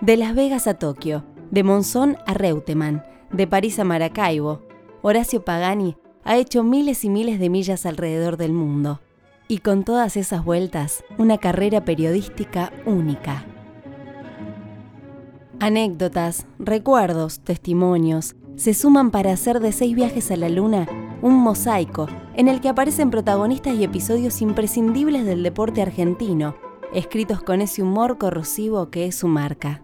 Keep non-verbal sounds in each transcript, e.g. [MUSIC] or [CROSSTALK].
De Las Vegas a Tokio, de Monzón a Reutemann, de París a Maracaibo, Horacio Pagani ha hecho miles y miles de millas alrededor del mundo. Y con todas esas vueltas, una carrera periodística única. Anécdotas, recuerdos, testimonios, se suman para hacer de seis viajes a la luna un mosaico en el que aparecen protagonistas y episodios imprescindibles del deporte argentino, escritos con ese humor corrosivo que es su marca.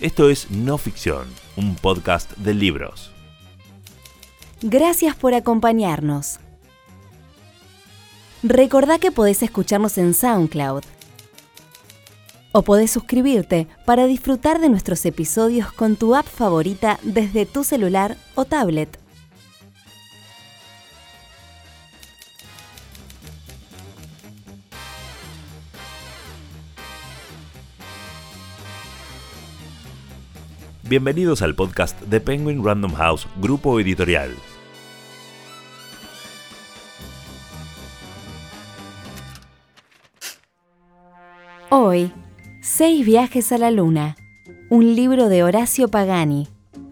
Esto es No Ficción, un podcast de libros. Gracias por acompañarnos. Recordá que podés escucharnos en SoundCloud o podés suscribirte para disfrutar de nuestros episodios con tu app favorita desde tu celular o tablet. Bienvenidos al podcast de Penguin Random House, grupo editorial. Hoy, Seis viajes a la luna, un libro de Horacio Pagani,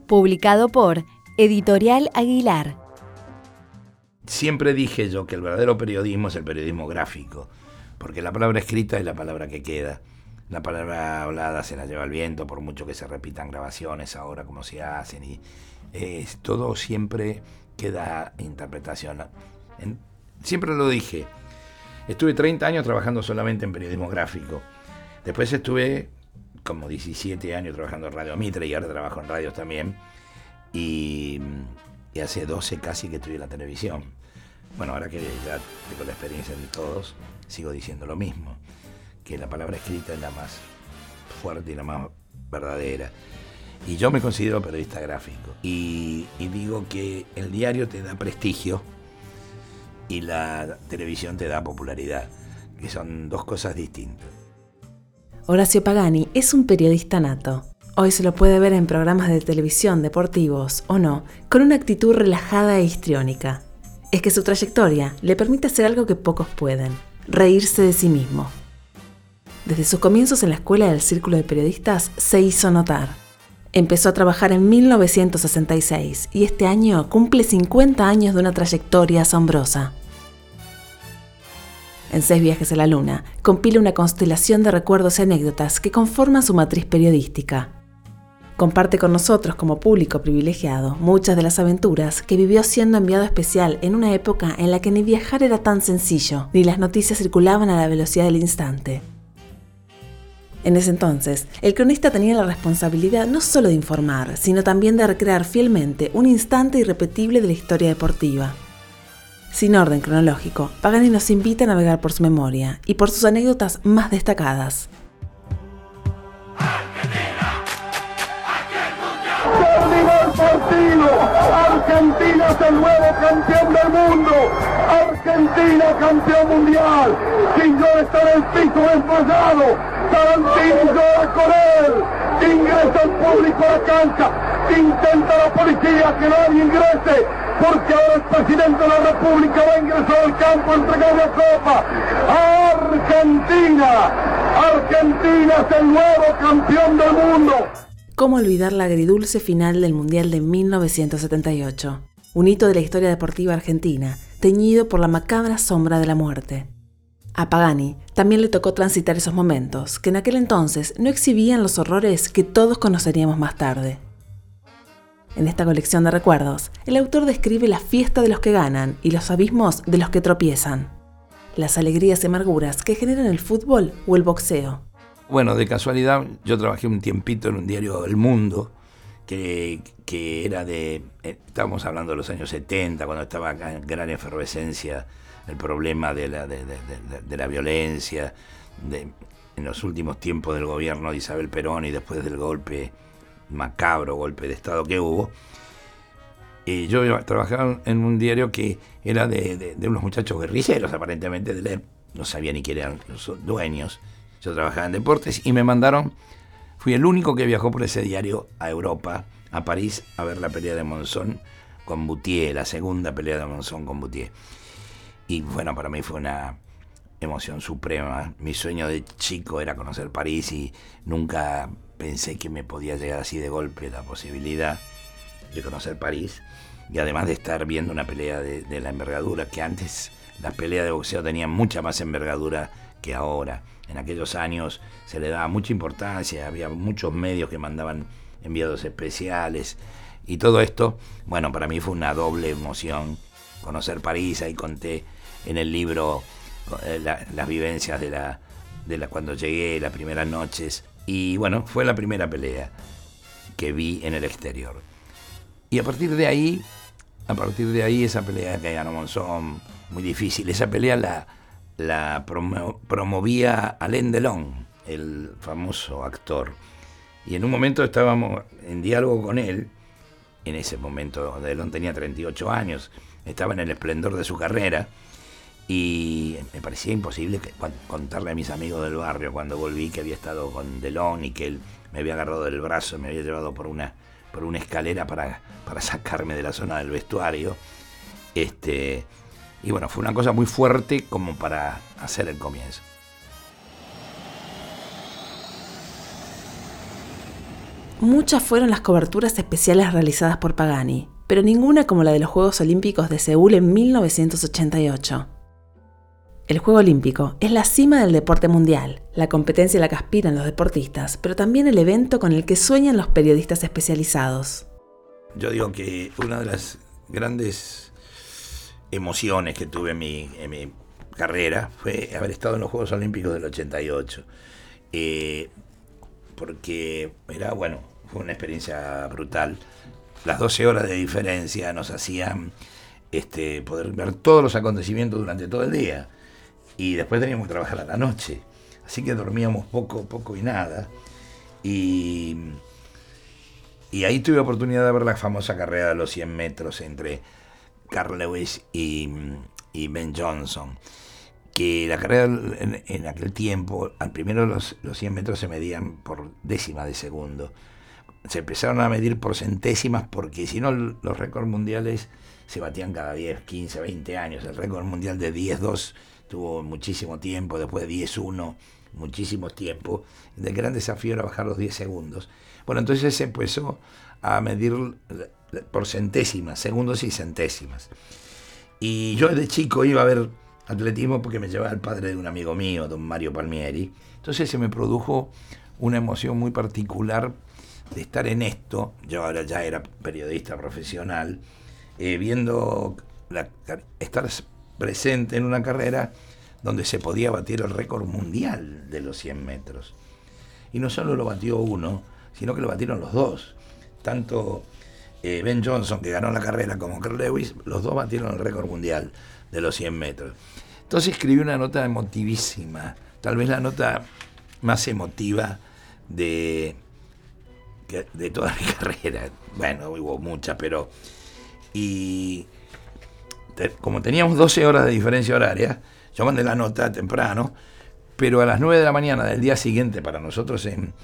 publicado por Editorial Aguilar. Siempre dije yo que el verdadero periodismo es el periodismo gráfico, porque la palabra escrita es la palabra que queda. La palabra hablada se la lleva el viento, por mucho que se repitan grabaciones ahora como se hacen, y todo siempre queda interpretación. siempre lo dije, estuve 30 años trabajando solamente en periodismo gráfico Después estuve como 17 años trabajando en Radio Mitre y ahora trabajo en radios también. Y, hace 12 casi que estoy en la televisión. Bueno, ahora que ya tengo la experiencia de todos, sigo diciendo lo mismo, que la palabra escrita es la más fuerte y la más verdadera. Y yo me considero periodista gráfico. Y, y digo que el diario te da prestigio y la televisión te da popularidad, que son dos cosas distintas. Horacio Pagani es un periodista nato. Hoy se lo puede ver en programas de televisión, deportivos o no, con una actitud relajada e histriónica. Es que su trayectoria le permite hacer algo que pocos pueden, reírse de sí mismo. Desde sus comienzos en la escuela del Círculo de Periodistas se hizo notar. Empezó a trabajar en 1966 y este año cumple 50 años de una trayectoria asombrosa en Seis viajes a la luna, compila una constelación de recuerdos y anécdotas que conforman su matriz periodística. Comparte con nosotros como público privilegiado muchas de las aventuras que vivió siendo enviado especial en una época en la que ni viajar era tan sencillo, ni las noticias circulaban a la velocidad del instante. En ese entonces, el cronista tenía la responsabilidad no solo de informar, sino también de recrear fielmente un instante irrepetible de la historia deportiva. Sin orden cronológico, Pagani nos invita a navegar por su memoria y por sus anécdotas más destacadas. Argentina es el nuevo campeón del mundo. Argentina campeón mundial. Quindor está en el piso desmayado. Tarantino llora con él. Ingresa el público a la cancha. Intenta la policía que nadie ingrese porque ahora el presidente de la República va a ingresar al campo a entregar la copa. Argentina, Argentina es el nuevo campeón del mundo. ¿Cómo olvidar la agridulce final del Mundial de 1978? Un hito de la historia deportiva argentina, teñido por la macabra sombra de la muerte. A Pagani también le tocó transitar esos momentos, que en aquel entonces no exhibían los horrores que todos conoceríamos más tarde. En esta colección de recuerdos, el autor describe la fiesta de los que ganan y los abismos de los que tropiezan, las alegrías y amarguras que generan el fútbol o el boxeo. Bueno, de casualidad, yo trabajé un tiempito en un diario El Mundo, que, era de, eh, estábamos hablando de los años 70, cuando estaba en gran efervescencia el problema de la, de, la violencia, en los últimos tiempos del gobierno de Isabel Perón y después del golpe macabro golpe de Estado que hubo. Y yo trabajaba en un diario que era de, unos muchachos guerrilleros, aparentemente, de no sabía ni quién eran los dueños. Yo trabajaba en deportes y me mandaron, fui el único que viajó por ese diario a Europa, a París, a ver la pelea de Monzón con Boutier, la segunda pelea de Monzón con Boutier. Y bueno, para mí fue una, emoción suprema. Mi sueño de chico era conocer París y nunca pensé que me podía llegar así de golpe la posibilidad de conocer París. Y además de estar viendo una pelea de, la envergadura, que antes las peleas de boxeo tenían mucha más envergadura que ahora. En aquellos años se le daba mucha importancia, había muchos medios que mandaban enviados especiales y todo esto, bueno, para mí fue una doble emoción conocer París, ahí conté en el libro eh, las vivencias de la, de la cuando llegué, las primeras noches. Y bueno, fue la primera pelea que vi en el exterior. Y a partir de ahí, a partir de ahí esa pelea que ganó Monzón, muy difícil, esa pelea la, la promovía Alain Delon, el famoso actor. Y en un momento estábamos en diálogo con él, en ese momento Delon tenía 38 años, estaba en el esplendor de su carrera, y me parecía imposible contarle a mis amigos del barrio cuando volví que había estado con Delon y que él me había agarrado del brazo, me había llevado por una, por una escalera para, para sacarme de la zona del vestuario. Este, y bueno, fue una cosa muy fuerte como para hacer el comienzo. Muchas fueron las coberturas especiales realizadas por Pagani, pero ninguna como la de los Juegos Olímpicos de Seúl en 1988. El Juego Olímpico es la cima del deporte mundial, la competencia a la que aspiran los deportistas, pero también el evento con el que sueñan los periodistas especializados. Yo digo que una de las grandes emociones que tuve en mi, carrera fue haber estado en los Juegos Olímpicos del 88. Eh, porque era, bueno, fue una experiencia brutal. Las 12 horas de diferencia nos hacían este, poder ver todos los acontecimientos durante todo el día. Y después teníamos que trabajar a la noche. Así que dormíamos poco, poco y nada. Y, y ahí tuve oportunidad de ver la famosa carrera de los 100 metros entre Carl Lewis y, Ben Johnson. Que la carrera en, aquel tiempo, al primero los, los 100 metros se medían por décima de segundo. Se empezaron a medir por centésimas porque si no los récords mundiales se batían cada 10, 15, 20 años. El récord mundial de 10-2 tuvo muchísimo tiempo, después de 10-1, muchísimo tiempo. El gran desafío era bajar los 10 segundos. Bueno, entonces se empezó a medir por centésimas, segundos y centésimas. Y yo de chico iba a ver atletismo porque me llevaba el padre de un amigo mío, don Mario Palmieri. Entonces se me produjo una emoción muy particular de estar en esto. Yo ahora ya era periodista profesional, eh, viendo estar presente en una carrera donde se podía batir el récord mundial de los 100 metros. Y no solo lo batió uno, sino que lo batieron los dos. Tanto eh, Ben Johnson, que ganó la carrera, como Carl Lewis, los dos batieron el récord mundial de los 100 metros. Entonces escribí una nota emotivísima, tal vez la nota más emotiva de, de toda mi [LAUGHS] carrera. Bueno, hubo muchas, pero... Y como teníamos 12 horas de diferencia horaria, yo mandé la nota temprano, pero a las 9 de la mañana del día siguiente para nosotros en,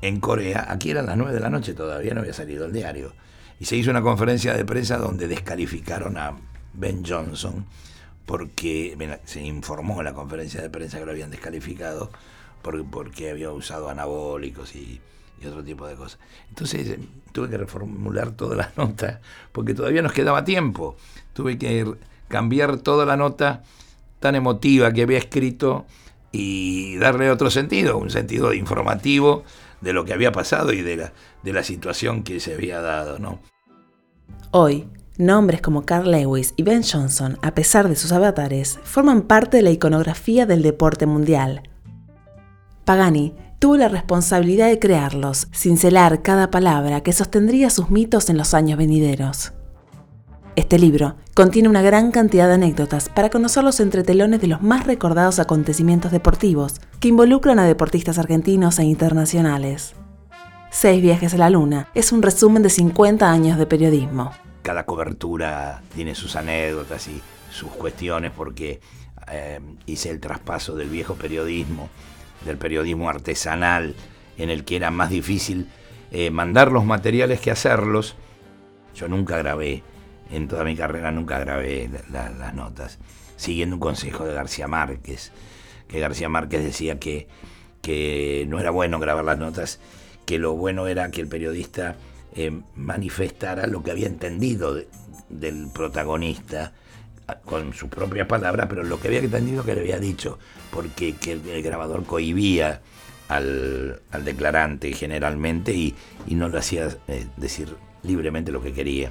en Corea, aquí eran las 9 de la noche, todavía no había salido el diario. Y se hizo una conferencia de prensa donde descalificaron a Ben Johnson, porque se informó en la conferencia de prensa que lo habían descalificado porque, había usado anabólicos y, y otro tipo de cosas. Entonces eh, tuve que reformular toda la [LAUGHS] nota, porque todavía nos quedaba tiempo tuve que cambiar toda la nota tan emotiva que había escrito y darle otro sentido, un sentido informativo de lo que había pasado y de la, de la situación que se había dado. ¿no? Hoy, nombres como Carl Lewis y Ben Johnson, a pesar de sus avatares, forman parte de la iconografía del deporte mundial. Pagani tuvo la responsabilidad de crearlos, cincelar cada palabra que sostendría sus mitos en los años venideros. Este libro contiene una gran cantidad de anécdotas para conocer los entretelones de los más recordados acontecimientos deportivos que involucran a deportistas argentinos e internacionales. Seis viajes a la luna es un resumen de 50 años de periodismo. Cada cobertura tiene sus anécdotas y sus cuestiones porque eh, hice el traspaso del viejo periodismo, del periodismo artesanal, en el que era más difícil eh, mandar los materiales que hacerlos. Yo nunca grabé en toda mi carrera nunca grabé las notas, siguiendo un consejo de García Márquez. que García Márquez decía que, que no era bueno grabar las notas, que lo bueno era que el periodista eh, manifestara lo que había entendido del protagonista con sus propias palabras, pero lo que había entendido que le había dicho, porque que el, grabador cohibía al, declarante generalmente y, no lo hacía eh, decir libremente lo que quería.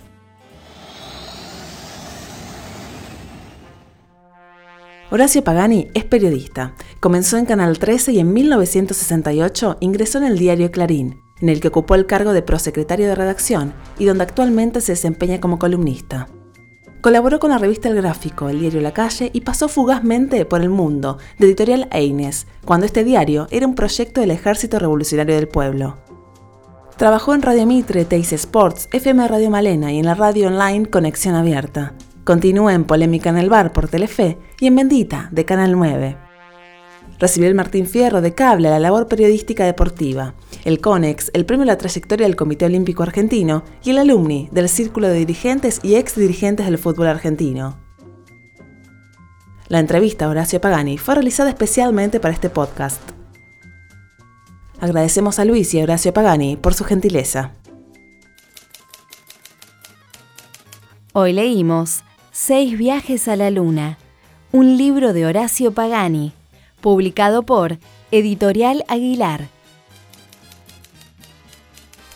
Horacio Pagani es periodista. Comenzó en Canal 13 y en 1968 ingresó en el diario Clarín, en el que ocupó el cargo de prosecretario de redacción y donde actualmente se desempeña como columnista. Colaboró con la revista El Gráfico, el diario La Calle y pasó fugazmente por el mundo, de editorial Eines, cuando este diario era un proyecto del Ejército Revolucionario del Pueblo. Trabajó en Radio Mitre, Teis Sports, FM Radio Malena y en la radio online Conexión Abierta. Continúa en Polémica en el Bar por Telefe y en Bendita, de Canal 9. Recibió el Martín Fierro de Cable a la labor periodística deportiva el CONEX, el premio a la trayectoria del Comité Olímpico Argentino y el alumni del Círculo de Dirigentes y ex dirigentes del fútbol argentino. La entrevista a Horacio Pagani fue realizada especialmente para este podcast. Agradecemos a Luis y a Horacio Pagani por su gentileza. Hoy leímos Seis viajes a la luna, un libro de Horacio Pagani, publicado por Editorial Aguilar.